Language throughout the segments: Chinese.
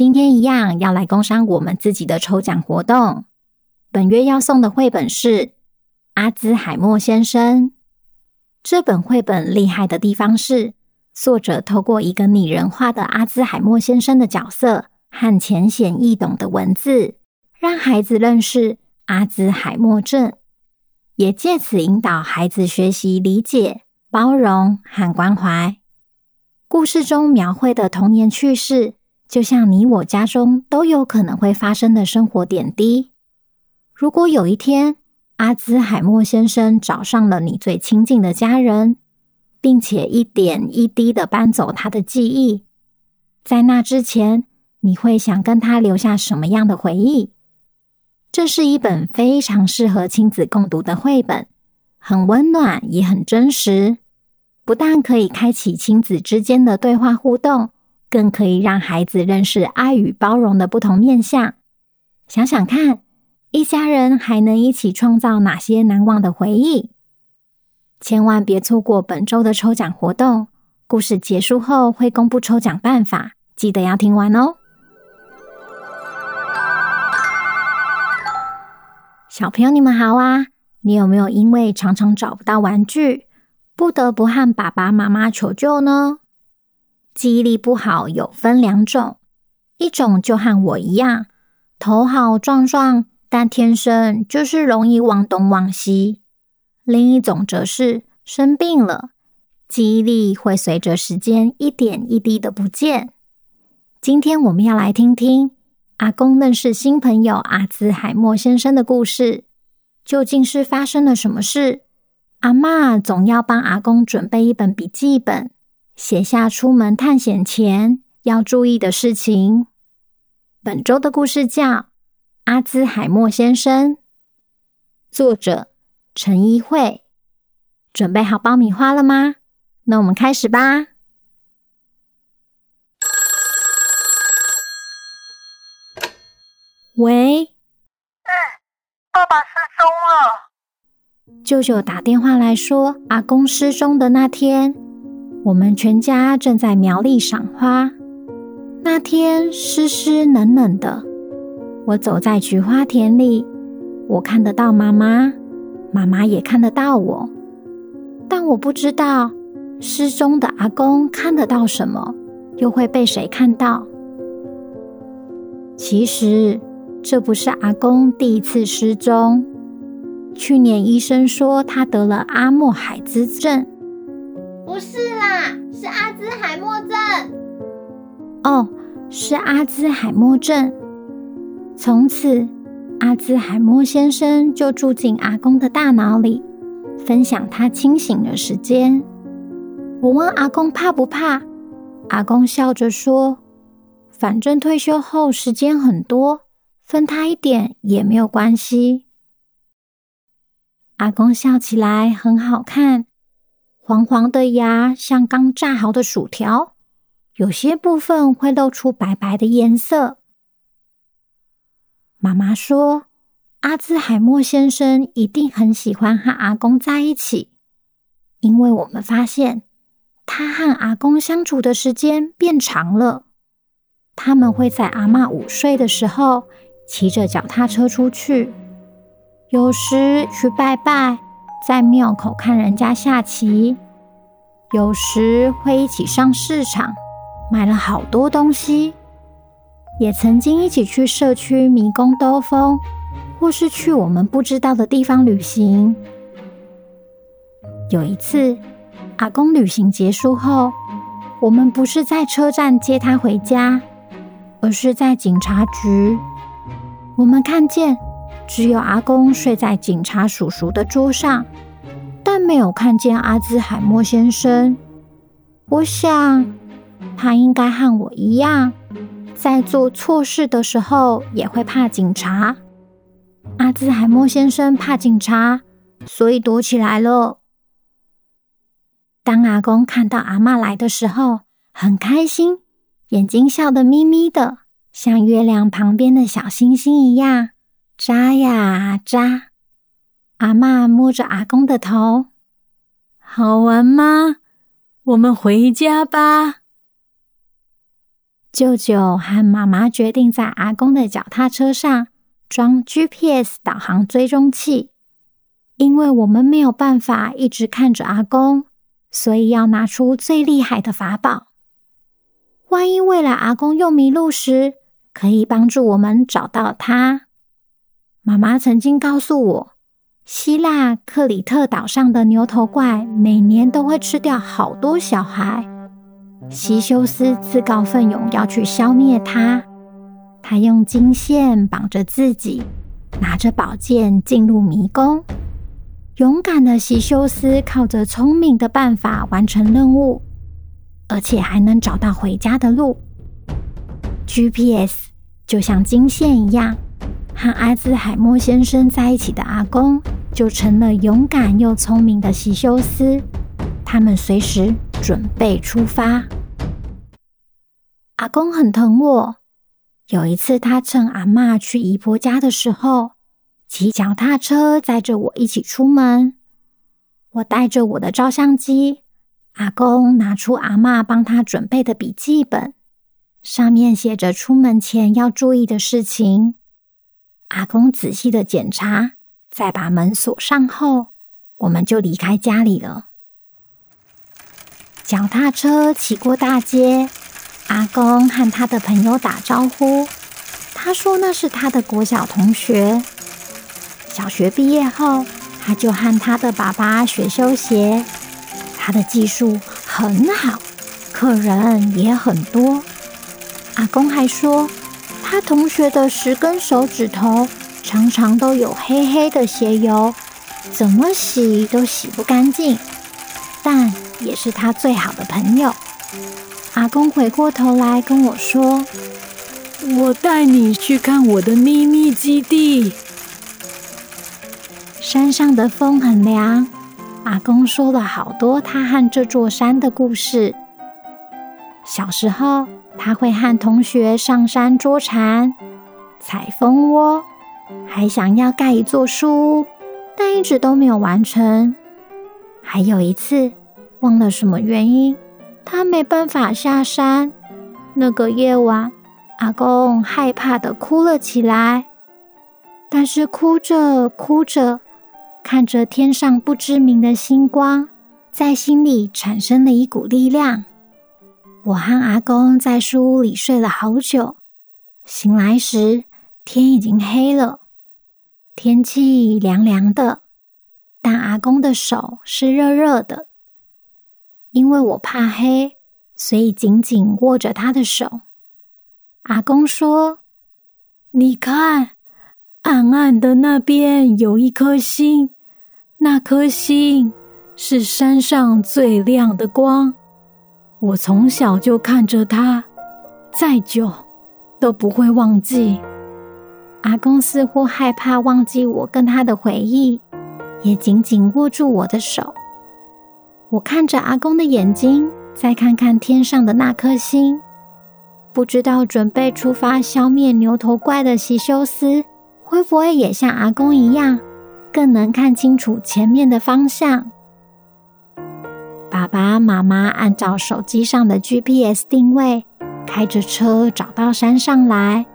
今天一样要来工商我们自己的抽奖活动。本月要送的绘本是《阿兹海默先生》。这本绘本厉害的地方是，作者透过一个拟人化的阿兹海默先生的角色和浅显易懂的文字，让孩子认识阿兹海默症，也借此引导孩子学习理解、包容和关怀。故事中描绘的童年趣事，就像你我家中都有可能会发生的生活点滴。如果有一天，阿兹海默先生找上了你最亲近的家人，并且一点一滴的搬走他的记忆，在那之前，你会想跟他留下什么样的回忆？这是一本非常适合亲子共读的绘本，很温暖，也很真实。不但可以开启亲子之间的对话互动。更可以让孩子认识爱与包容的不同面向。想想看，一家人还能一起创造哪些难忘的回忆？千万别错过本周的抽奖活动！故事结束后会公布抽奖办法，记得要听完哦。小朋友，你们好啊！你有没有因为常常找不到玩具，不得不和爸爸妈妈求救呢？记忆力不好有分两种，一种就和我一样，头好壮壮，但天生就是容易忘东忘西；另一种则是生病了，记忆力会随着时间一点一滴的不见。今天我们要来听听阿公认识新朋友阿兹海默先生的故事，究竟是发生了什么事？阿嬷总要帮阿公准备一本笔记本。写下出门探险前要注意的事情。本周的故事叫《阿兹海默先生》，作者陈一慧。准备好爆米花了吗？那我们开始吧。喂？嗯，爸爸失踪了。舅舅打电话来说，阿公失踪的那天。我们全家正在苗栗赏花，那天湿湿冷冷的。我走在菊花田里，我看得到妈妈，妈妈也看得到我，但我不知道失踪的阿公看得到什么，又会被谁看到？其实这不是阿公第一次失踪，去年医生说他得了阿莫海兹症。不是啦，是阿兹海默症。哦，是阿兹海默症。从此，阿兹海默先生就住进阿公的大脑里，分享他清醒的时间。我问阿公怕不怕，阿公笑着说：“反正退休后时间很多，分他一点也没有关系。”阿公笑起来很好看。黄黄的牙像刚炸好的薯条，有些部分会露出白白的颜色。妈妈说，阿兹海默先生一定很喜欢和阿公在一起，因为我们发现他和阿公相处的时间变长了。他们会在阿嬷午睡的时候骑着脚踏车出去，有时去拜拜。在庙口看人家下棋，有时会一起上市场，买了好多东西。也曾经一起去社区迷宫兜风，或是去我们不知道的地方旅行。有一次，阿公旅行结束后，我们不是在车站接他回家，而是在警察局。我们看见只有阿公睡在警察叔叔的桌上，但没有看见阿兹海默先生。我想，他应该和我一样。在做错事的时候也会怕警察。阿兹海默先生怕警察，所以躲起来了。当阿公看到阿嬷来的时候，很开心，眼睛笑得眯眯的，像月亮旁边的小星星一样，扎呀扎。阿嬷摸着阿公的头，好玩吗？我们回家吧。舅舅和妈妈决定在阿公的脚踏车上装 GPS 导航追踪器，因为我们没有办法一直看着阿公，所以要拿出最厉害的法宝。万一未来阿公又迷路时，可以帮助我们找到他。妈妈曾经告诉我，希腊克里特岛上的牛头怪每年都会吃掉好多小孩。西修斯自告奋勇要去消灭它，他用金线绑着自己，拿着宝剑进入迷宫。勇敢的西修斯靠着聪明的办法完成任务，而且还能找到回家的路。GPS 就像金线一样，和阿兹海默先生在一起的阿公就成了勇敢又聪明的西修斯。他们随时准备出发。阿公很疼我。有一次，他趁阿嬷去姨婆家的时候，骑脚踏车载着我一起出门。我带着我的照相机，阿公拿出阿嬷帮他准备的笔记本，上面写着出门前要注意的事情。阿公仔细的检查，再把门锁上后，我们就离开家里了。脚踏车骑过大街，阿公和他的朋友打招呼。他说那是他的国小同学。小学毕业后，他就和他的爸爸学修鞋。他的技术很好，客人也很多。阿公还说，他同学的十根手指头常常都有黑黑的鞋油，怎么洗都洗不干净。但也是他最好的朋友。阿公回过头来跟我说：“我带你去看我的秘密基地。”山上的风很凉。阿公说了好多他和这座山的故事。小时候，他会和同学上山捉蝉、采蜂窝，还想要盖一座书屋，但一直都没有完成。还有一次。忘了什么原因，他没办法下山。那个夜晚，阿公害怕的哭了起来。但是哭着哭着，看着天上不知名的星光，在心里产生了一股力量。我和阿公在书屋里睡了好久，醒来时天已经黑了，天气凉凉的，但阿公的手是热热的。因为我怕黑，所以紧紧握着他的手。阿公说：“你看，暗暗的那边有一颗星，那颗星是山上最亮的光。我从小就看着他，再久都不会忘记。”阿公似乎害怕忘记我跟他的回忆，也紧紧握住我的手。我看着阿公的眼睛，再看看天上的那颗星，不知道准备出发消灭牛头怪的西修斯，会不会也像阿公一样，更能看清楚前面的方向？爸爸妈妈按照手机上的 GPS 定位，开着车找到山上来。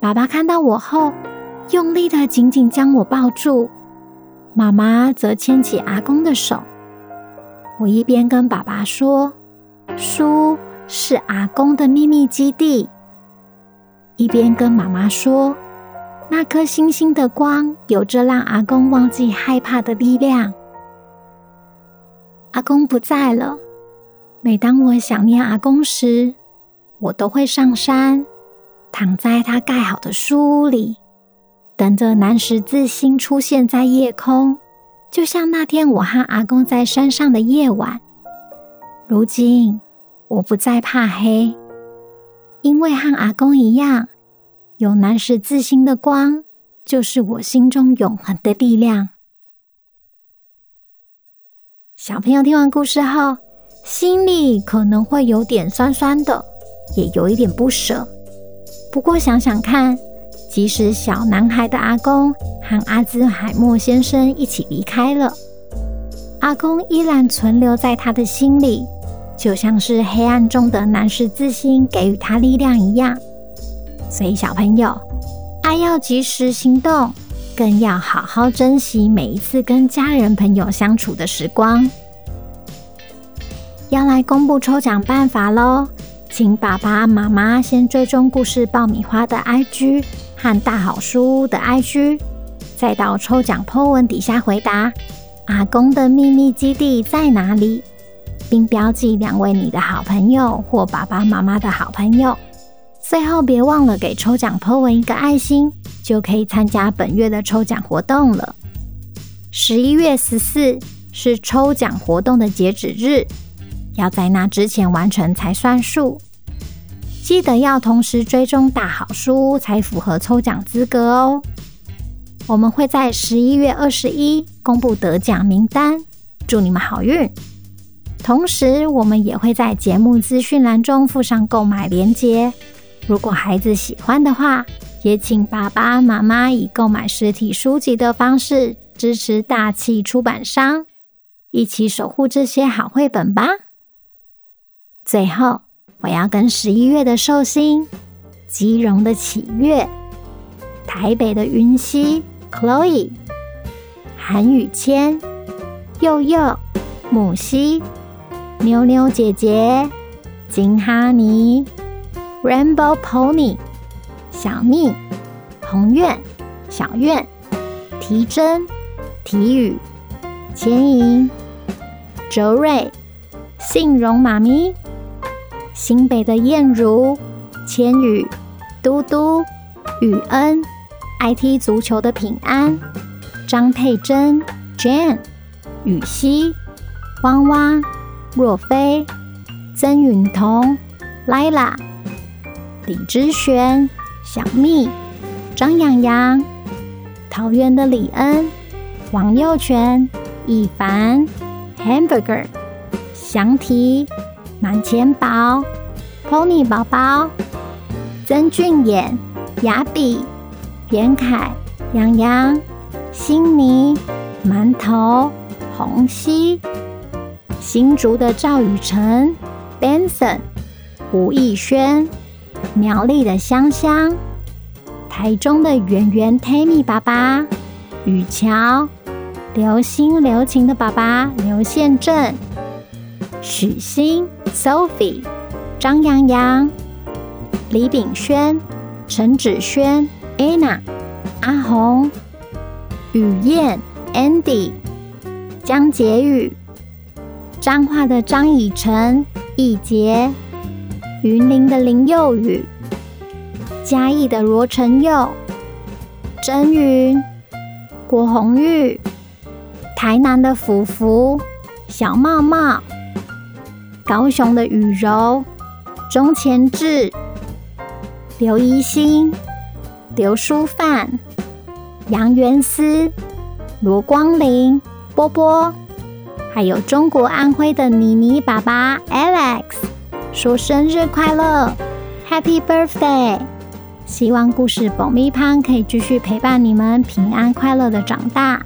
爸爸看到我后，用力的紧紧将我抱住，妈妈则牵起阿公的手。我一边跟爸爸说：“书是阿公的秘密基地。”一边跟妈妈说：“那颗星星的光有着让阿公忘记害怕的力量。”阿公不在了。每当我想念阿公时，我都会上山，躺在他盖好的书屋里，等着南十字星出现在夜空，就像那天我和阿公在山上的夜晚。如今，我不再怕黑。因为和阿公一样，有南十字星的光，就是我心中永恒的力量。小朋友听完故事后，心里可能会有点酸酸的，也有一点不舍。不过想想看，即使小男孩的阿公和阿兹海默先生一起离开了，阿公依然存留在他的心里。就像是黑暗中的南十字星给予他力量一样，所以小朋友，爱要及时行动，更要好好珍惜每一次跟家人朋友相处的时光。要来公布抽奖办法喽，请爸爸妈妈先追踪故事爆米花的 IG 和大好书屋的 IG，再到抽奖 po 文底下回答：阿公的秘密基地在哪里？并标记两位你的好朋友或爸爸妈妈的好朋友，最后别忘了给抽奖 po 文一个爱心，就可以参加本月的抽奖活动了。十一月十四是抽奖活动的截止日，要在那之前完成才算数。记得要同时追踪大好书才符合抽奖资格哦。我们会在十一月二十一公布得奖名单，祝你们好运！同时，我们也会在节目资讯栏中附上购买链接。如果孩子喜欢的话，也请爸爸妈妈以购买实体书籍的方式支持大气出版商，一起守护这些好绘本吧。最后，我要跟十一月的寿星、吉荣的启月、台北的云溪、Chloe、韩宇谦、佑佑、母溪。妞妞姐姐、金哈尼、Rainbow Pony、小蜜、宏愿、小愿、提真、提宇、千莹、周瑞、信荣妈咪、新北的燕如、千羽、嘟嘟、雨恩、爱踢足球的平安、张佩珍、Jane、雨熙、汪汪。若飞、曾允彤、Lila、李之璇、小蜜、张洋洋、桃园的李恩、王佑全、一凡、Hamburger、祥提、满钱宝、Pony 宝宝、曾俊衍、雅比、严凯、洋洋、欣妮、馒头、红熙。新竹的赵雨辰、Benson、吴艺轩、苗栗的香香、台中的圆圆、Tammy 爸爸、雨乔、流星流情的爸爸刘宪正、许昕、Sophie、张洋洋、李炳轩、陈芷萱、Anna、阿红、雨燕、Andy、江洁宇。彰化的张以晨、易杰，云林的林佑宇，嘉义的罗成佑，真云，郭红玉，台南的福福，小茂茂，高雄的雨柔，钟前志，刘怡欣，刘淑范，杨元思，罗光林，波波。还有中国安徽的妮妮爸爸 Alex 说生日快乐，Happy Birthday！希望故事保密胖可以继续陪伴你们平安快乐的长大。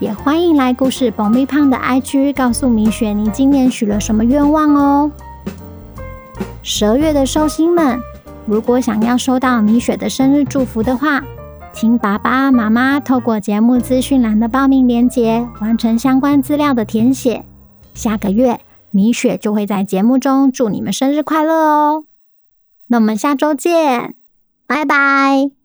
也欢迎来故事保密胖的 IG 告诉米雪你今年许了什么愿望哦。十二月的寿星们，如果想要收到米雪的生日祝福的话，请爸爸妈妈透过节目资讯栏的报名链接完成相关资料的填写。下个月米雪就会在节目中祝你们生日快乐哦！那我们下周见，拜拜。